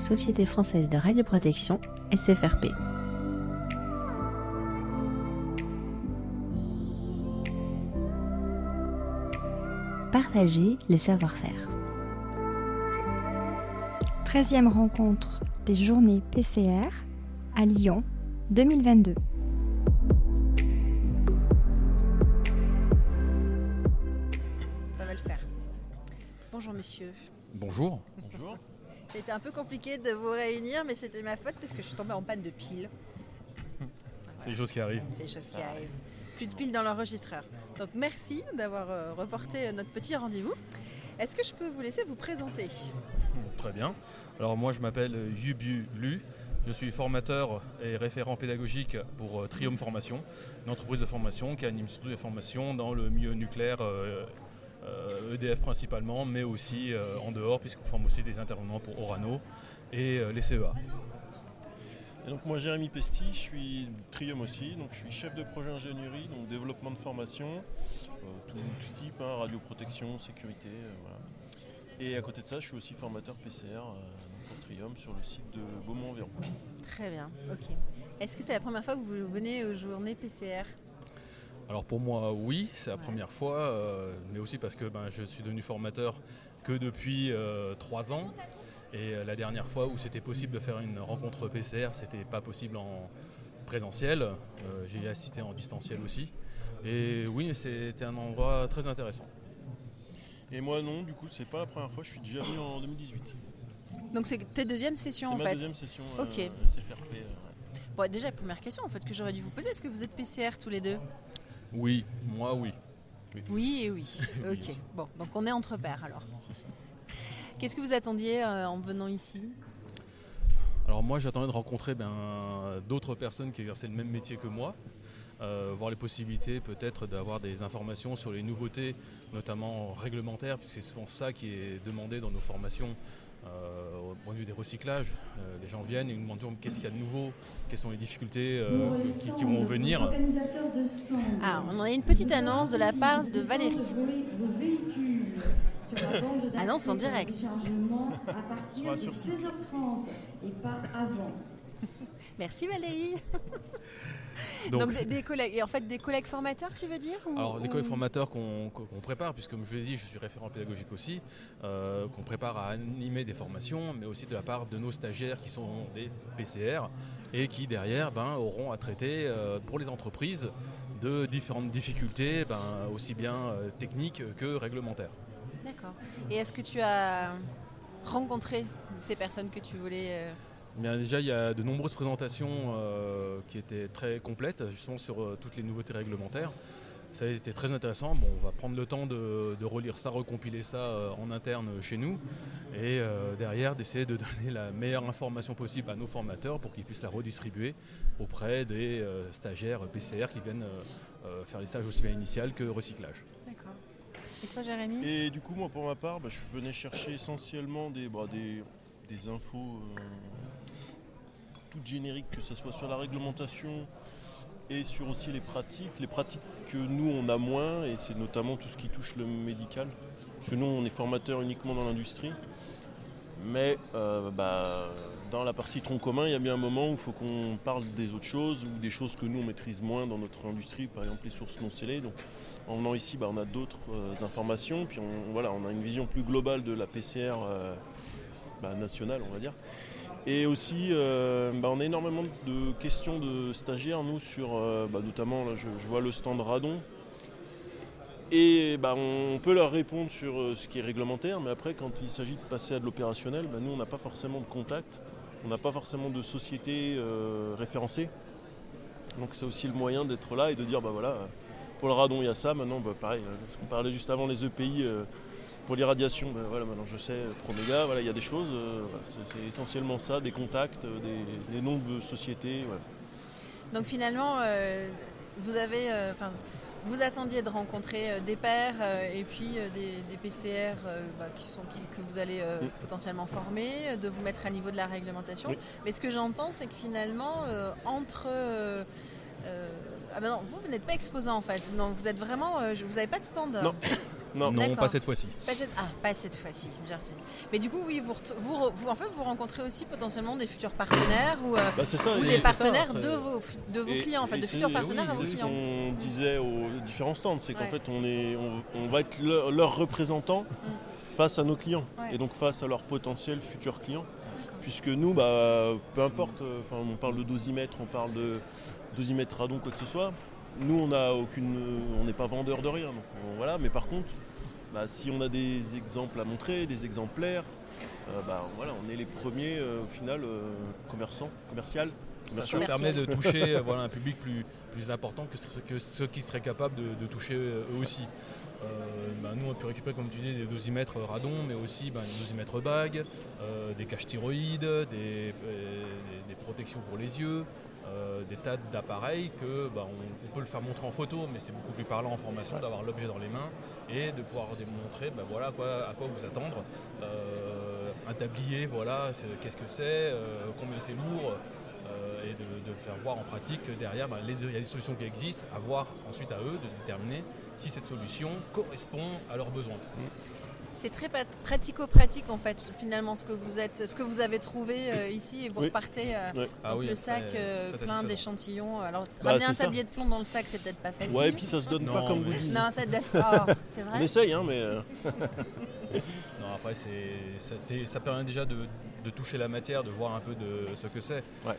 Société française de radioprotection, SFRP. Partager le savoir-faire. 13e rencontre des journées PCR à Lyon 2022. Ça va le faire. Bonjour monsieur. Bonjour. Bonjour. C'était un peu compliqué de vous réunir, mais c'était ma faute parce que je suis tombée en panne de piles. C'est des choses qui arrivent. C'est des choses qui arrivent. Plus de piles dans l'enregistreur. Donc merci d'avoir euh, reporté notre petit rendez-vous. Est-ce que je peux vous laisser vous présenter? Très bien. Alors moi je m'appelle Yubu Lu. Je suis formateur et référent pédagogique pour euh, Trium Formation, une entreprise de formation qui anime surtout des formations dans le milieu nucléaire, euh, euh, EDF principalement, mais aussi euh, en dehors, puisqu'on forme aussi des intervenants pour Orano et euh, les CEA. Et donc moi Jérémy Pesti, je suis Trium aussi, donc je suis chef de projet ingénierie, donc développement de formation, euh, tout, tout type, hein, radioprotection, sécurité, euh, voilà. Et à côté de ça, je suis aussi formateur PCR euh, pour Trium sur le site de Beaumont-Environ. Très bien, ok. Est-ce que c'est la première fois que vous venez aux journées PCR Alors pour moi oui, c'est la Ouais. première fois, euh, mais aussi parce que ben, je suis devenu formateur que depuis euh, trois ans. Et euh, la dernière fois où c'était possible de faire une rencontre PCR, c'était pas possible en présentiel. Euh, J'ai assisté en distanciel aussi. Et oui, c'était un endroit très intéressant. Et moi non, du coup c'est pas la première fois, je suis déjà venu en 2018. Donc c'est tes deuxième session en ma fait. deuxième session Ok. euh, euh, ouais. Bon, déjà, première question en fait que j'aurais dû vous poser. Est-ce que vous êtes PCR tous les deux? Oui, moi oui. Oui et oui. Oui Ok. Bon, donc on est entre pairs alors. Qu'est-ce que vous attendiez euh, en venant ici? Alors moi j'attendais de rencontrer ben, d'autres personnes qui exerçaient le même métier que moi, euh, voir les possibilités peut-être d'avoir des informations sur les nouveautés, notamment réglementaires, puisque c'est souvent ça qui est demandé dans nos formations au point de vue des recyclages. Euh, les gens viennent et nous demandent toujours qu'est-ce qu'il y a de nouveau, quelles sont les difficultés euh, qui, qui vont venir? Ah, on a une petite annonce de la part de Valérie. Annonce en direct. Merci Valérie. Donc, Donc, des, des collègues, et en fait des collègues formateurs, tu veux dire ou- Alors, ou- collègues formateurs qu'on prépare, puisque comme je l'ai dit, je suis référent pédagogique aussi, euh, qu'on prépare à animer des formations, mais aussi de la part de nos stagiaires qui sont des PCR et qui derrière ben, auront à traiter euh, pour les entreprises de différentes difficultés, ben, aussi bien euh, techniques que réglementaires. D'accord. Et est-ce que tu as rencontré ces personnes que tu voulais Bien, déjà, il y a de nombreuses présentations euh, qui étaient très complètes, justement sur euh, toutes les nouveautés réglementaires. Ça a été très intéressant. Bon, on va prendre le temps de, de relire ça, recompiler ça euh, en interne chez nous, et euh, derrière d'essayer de donner la meilleure information possible à nos formateurs pour qu'ils puissent la redistribuer auprès des euh, stagiaires PCR qui viennent euh, euh, faire les stages aussi bien initial que recyclage. D'accord. Et toi Jérémy? Et du coup, moi, pour ma part, bah, je venais chercher essentiellement des, bah, des, des infos toutes génériques, que ce soit sur la réglementation et sur aussi les pratiques. Les pratiques que nous, on a moins, et c'est notamment tout ce qui touche le médical. Parce que nous, on est formateur uniquement dans l'industrie. Mais euh, bah, dans la partie tronc commun, il y a bien un moment où il faut qu'on parle des autres choses ou des choses que nous, on maîtrise moins dans notre industrie, par exemple les sources non scellées. Donc, en venant ici, bah, on a d'autres euh, informations, puis on, voilà, on a une vision plus globale de la PCR euh, bah, nationale, on va dire. Et aussi, euh, bah, on a énormément de questions de stagiaires, nous, sur euh, bah, notamment, je, vois le stand Radon. Et bah, on peut leur répondre sur euh, ce qui est réglementaire, mais après, quand il s'agit de passer à de l'opérationnel, nous, on n'a pas forcément de contact, on n'a pas forcément de société référencée. Donc, c'est aussi le moyen d'être là et de dire, bah voilà, pour le radon, il y a ça. Maintenant, pareil, parce qu'on parlait juste avant les EPI, pour l'irradiation, bah, voilà, maintenant je sais, Proméga, voilà, il y a des choses. euh, c'est, essentiellement ça, des contacts, euh, des, des noms de sociétés. voilà. Donc finalement, euh, vous avez, euh, vous attendiez de rencontrer des pairs et puis des, des PCR bah, qui sont, qui- que vous allez Mm. potentiellement former, de vous mettre à niveau de la réglementation. Oui. Mais ce que j'entends, c'est que finalement, entre ah ben non, vous, vous n'êtes pas exposant en fait. Non, vous êtes vraiment, vous n'avez pas de stand. Non. Non. Pas cette fois-ci. Pas cette... Ah, pas cette fois-ci, j'ai retenu. Mais du coup, oui, vous, vous, re- vous- en fait, vous rencontrez aussi potentiellement des futurs partenaires ou, euh, Bah, ça. ou des ça, partenaires de vos, de vos et- clients, en fait, de futurs partenaires oui, à vos c'est ce clients. qu'on disait aux différents stands, c'est qu'en Ouais. fait on, est, on, on va être leur, leur représentant face à nos clients Mm. Ouais. et donc face à leurs potentiels futurs clients. Puisque nous, bah, peu importe, euh, enfin, on parle de dosimètre, on parle de dosimètre radon, quoi que ce soit. Nous, on n'a aucune, on n'est pas vendeur de rien. Donc, on- voilà. Mais par contre, bah, si on a des exemples à montrer, des exemplaires, euh, bah, voilà, on est les premiers euh, au final euh, commerçants, commercial, Ça, ça permet de toucher euh, voilà, un public plus, plus important que, ce- que ceux qui seraient capables de, de toucher euh, eux aussi. Euh, bah, nous, on peut récupérer, comme tu disais, des dosimètres radon, mais aussi bah, des dosimètres bagues, euh, des caches thyroïdes, des, euh, des- des protections pour les yeux, euh, des tas d'appareils que bah, on, on peut le faire montrer en photo, mais c'est beaucoup plus parlant en formation d'avoir l'objet dans les mains et de pouvoir démontrer bah, voilà, à, quoi, à quoi vous attendre. Euh, un tablier, voilà, qu'est-ce que c'est, euh, combien c'est lourd, et de, de faire voir en pratique que derrière, bah, il y a des solutions qui existent, à voir ensuite à eux de se déterminer si cette solution correspond à leurs besoins. C'est très pratico-pratique en fait, finalement, ce que vous êtes, ce que vous avez trouvé euh, ici et vous Oui. repartez euh. Ah oui, le sac euh, plein d'échantillons. Alors, Bah, ramener un ça. tablier de plomb dans le sac, c'est peut-être pas facile. Ouais, et puis ça se donne pas comme mais- vous dites. Non, ça te donne- oh, c'est On vrai. essaye, hein, mais euh, Non, après, c'est- ça, ça permet déjà de, de toucher la matière, de voir un peu de ce que c'est. Ouais.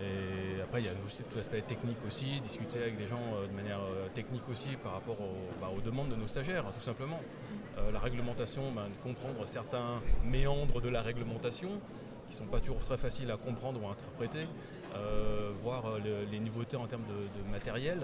Et après, il y a aussi tout l'aspect technique aussi, discuter avec des gens euh, de manière euh, technique aussi par rapport au- bah, aux demandes de nos stagiaires, tout simplement. Euh, la réglementation, ben, de comprendre certains méandres de la réglementation qui ne sont pas toujours très faciles à comprendre ou à interpréter. Euh, voir euh, le- les nouveautés en termes de, de matériel,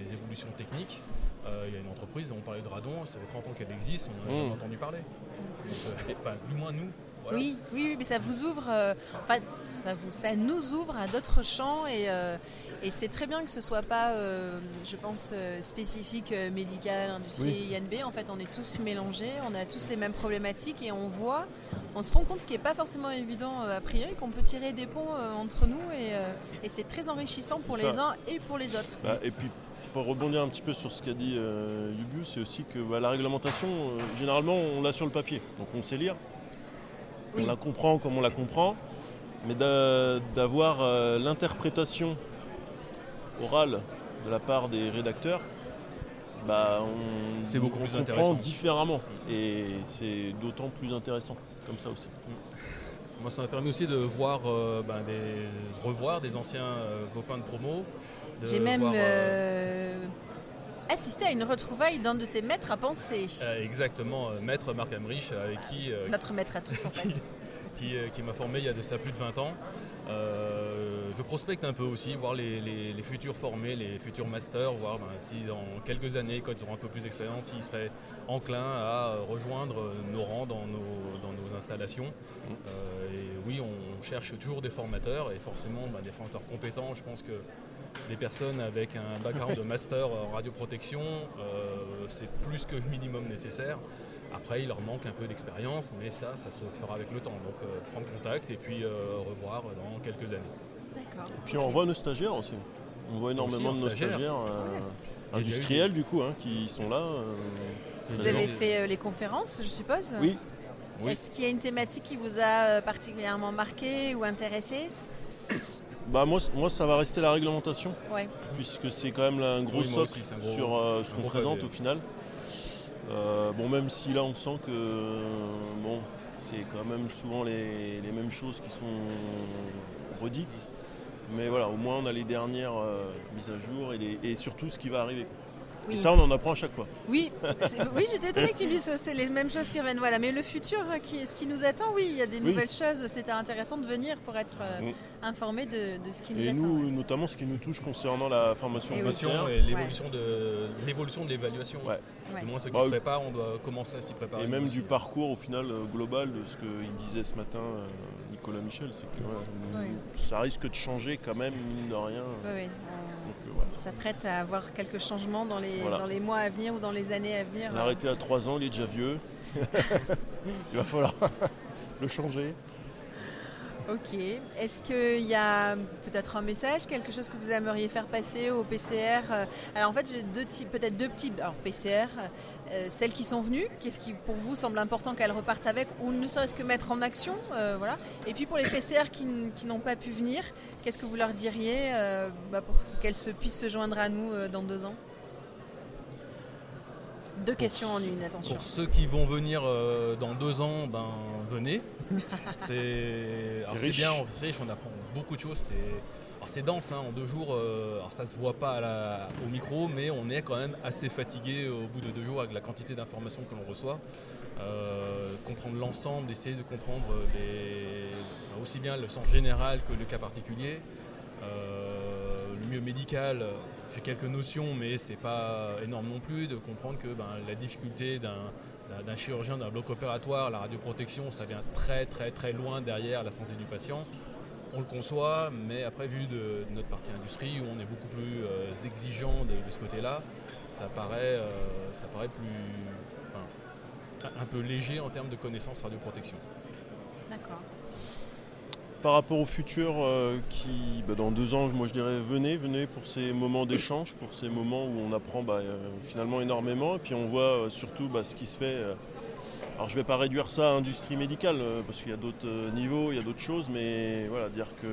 les, évolutions techniques. Euh, Il y a une entreprise dont on parlait de Radon, ça fait 30 ans qu'elle existe, on n'a Mmh. jamais entendu parler. Donc, euh, enfin, du moins nous. Voilà. Oui, oui, oui, mais ça vous ouvre, euh, enfin, ça, vous, ça nous ouvre à d'autres champs et, euh, et c'est très bien que ce soit pas, euh, je pense, spécifique médical, industrie, INB. En fait, on est tous mélangés, on a tous les mêmes problématiques et on voit, on se rend compte, ce qui n'est pas forcément évident a priori, qu'on peut tirer des ponts entre nous et, et c'est très enrichissant pour les uns et pour les autres. bah, et puis pour rebondir un petit peu sur ce qu'a dit euh, Yugu, c'est aussi que bah, la réglementation, euh, généralement, on l'a sur le papier, donc on sait lire, Oui. on la comprend comme on la comprend, mais d'a- d'avoir euh, l'interprétation orale de la part des rédacteurs, bah, on, C'est beaucoup on plus comprend intéressant. différemment, et c'est d'autant plus intéressant comme ça aussi. Moi, ça m'a permis aussi de voir, euh, ben, des, revoir des anciens euh, copains de promo. de J'ai même voir, euh, euh, assisté à une retrouvaille d'un de tes maîtres à penser. euh, exactement, euh, maître Marc Amrich, avec qui, euh, Notre maître à tous en fait. qui, euh, qui m'a formé il y a de ça plus de 20 ans. Euh, je prospecte un peu aussi, voir les, les- les futurs formés, les futurs masters, voir ben, si dans quelques années, quand ils auront un peu plus d'expérience, s'ils seraient enclins à euh, rejoindre euh, nos rangs dans nos, dans nos installations. Euh, et oui, on cherche toujours des formateurs et forcément ben, des formateurs compétents. Je pense que des personnes avec un background de master en radioprotection, euh, c'est plus que le minimum nécessaire. Après, il leur manque un peu d'expérience, mais ça, ça se fera avec le temps. Donc, euh, prendre contact et puis euh, revoir dans quelques années. D'accord. Puis on voit nos stagiaires aussi. On voit énormément en de nos stagiaire. stagiaires euh, industriels du coup hein, qui sont là. euh, Vous avez fait euh, les conférences, je suppose? Oui, Oui. Est-ce qu'il y a une thématique qui vous a particulièrement marqué ou intéressé? Bah moi, moi ça va rester la réglementation Ouais. puisque c'est quand même là un gros Oui, socle aussi, c'est un gros- sur euh, ce qu'on présente au final. Euh, bon même si là on sent que bon c'est quand même souvent les, les mêmes choses qui sont redites. Mais voilà, au moins on a les dernières euh, mises à jour et, les- et surtout ce qui va arriver. Oui. Et ça on en apprend à chaque fois. Oui, oui j'étais étonnée que tu me dises que c'est les mêmes choses qui reviennent. Voilà. Mais le futur, euh, qui, ce qui nous attend, oui, il y a des Oui. nouvelles choses. C'était intéressant de venir pour être euh, informé de, de ce qui nous Et attend. nous, ouais. notamment ce qui nous touche concernant la formation Et et l'évolution de l'évolution de l'évaluation. Ouais. Ouais. Du moins ceux qui Bah, se préparent, on doit commencer à s'y préparer. Et même aussi. du parcours au final euh, global de ce qu'il disait ce matin euh, Nicolas Michel, c'est que ouais, Ouais. ça risque de changer quand même, mine de rien. Ouais, ouais. Donc, euh, voilà. On s'apprête à avoir quelques changements dans les, Voilà. dans les mois à venir ou dans les années à venir. L'arrêter à 3 ans, il est déjà vieux. il va falloir le changer. Ok. Est-ce qu'il y a peut-être un message, quelque chose que vous aimeriez faire passer au PCR euh, Alors en fait, j'ai deux types, peut-être deux types. Alors PCR, euh, celles qui sont venues, qu'est-ce qui pour vous semble important qu'elles repartent avec, ou ne serait-ce que mettre en action, euh. Et puis pour les PCR qui, n'ont pas pu venir, qu'est-ce que vous leur diriez bah, pour qu'elles se puissent se joindre à nous dans deux ans? Deux questions en une, attention. Pour ceux qui vont venir euh, dans deux ans, ben venez. c'est bien, on apprend beaucoup de choses. C'est dense hein, en deux jours. Euh, alors ça se voit pas au micro, mais on est quand même assez fatigué au bout de deux jours avec la quantité d'informations que l'on reçoit. Euh, comprendre l'ensemble, d'essayer de comprendre aussi bien le sens général que le cas particulier. le mieux médical, j'ai quelques notions, mais c'est pas énorme non plus, de comprendre que ben, la difficulté d'un chirurgien, d'un bloc opératoire, la radioprotection, ça vient très très très loin derrière la santé du patient. On le conçoit, mais après, vu de, notre partie industrie, où on est beaucoup plus euh, exigeant de, ce côté-là, ça paraît, euh, ça paraît plus, un peu léger en termes de connaissances radioprotection. Par rapport au futur, euh, qui, bah, dans deux ans, moi je dirais venez, venez pour ces moments d'échange, pour ces moments où on apprend bah, euh, finalement énormément, et puis on voit euh, surtout bah, ce qui se fait. alors je ne vais pas réduire ça à industrie médicale, parce qu'il y a d'autres niveaux, il y a d'autres choses, mais voilà, dire que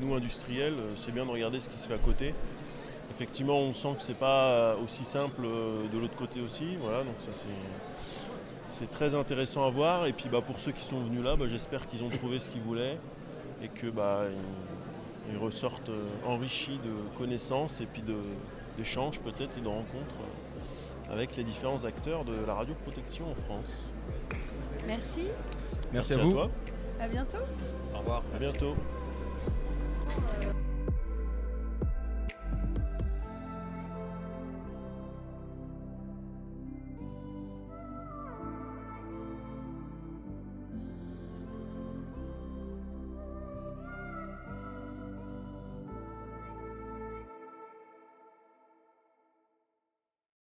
nous industriels, c'est bien de regarder ce qui se fait à côté. Effectivement, on sent que c'est pas aussi simple de l'autre côté aussi, voilà, donc ça c'est très intéressant à voir. Et puis pour ceux qui sont venus là, j'espère qu'ils ont trouvé ce qu'ils voulaient et que bah, ils, ressortent euh, enrichis de connaissances et puis d'échanges peut-être et de rencontres euh, avec les différents acteurs de la radioprotection en France. Merci. Merci, à, vous. toi. À bientôt. Au revoir. À bientôt.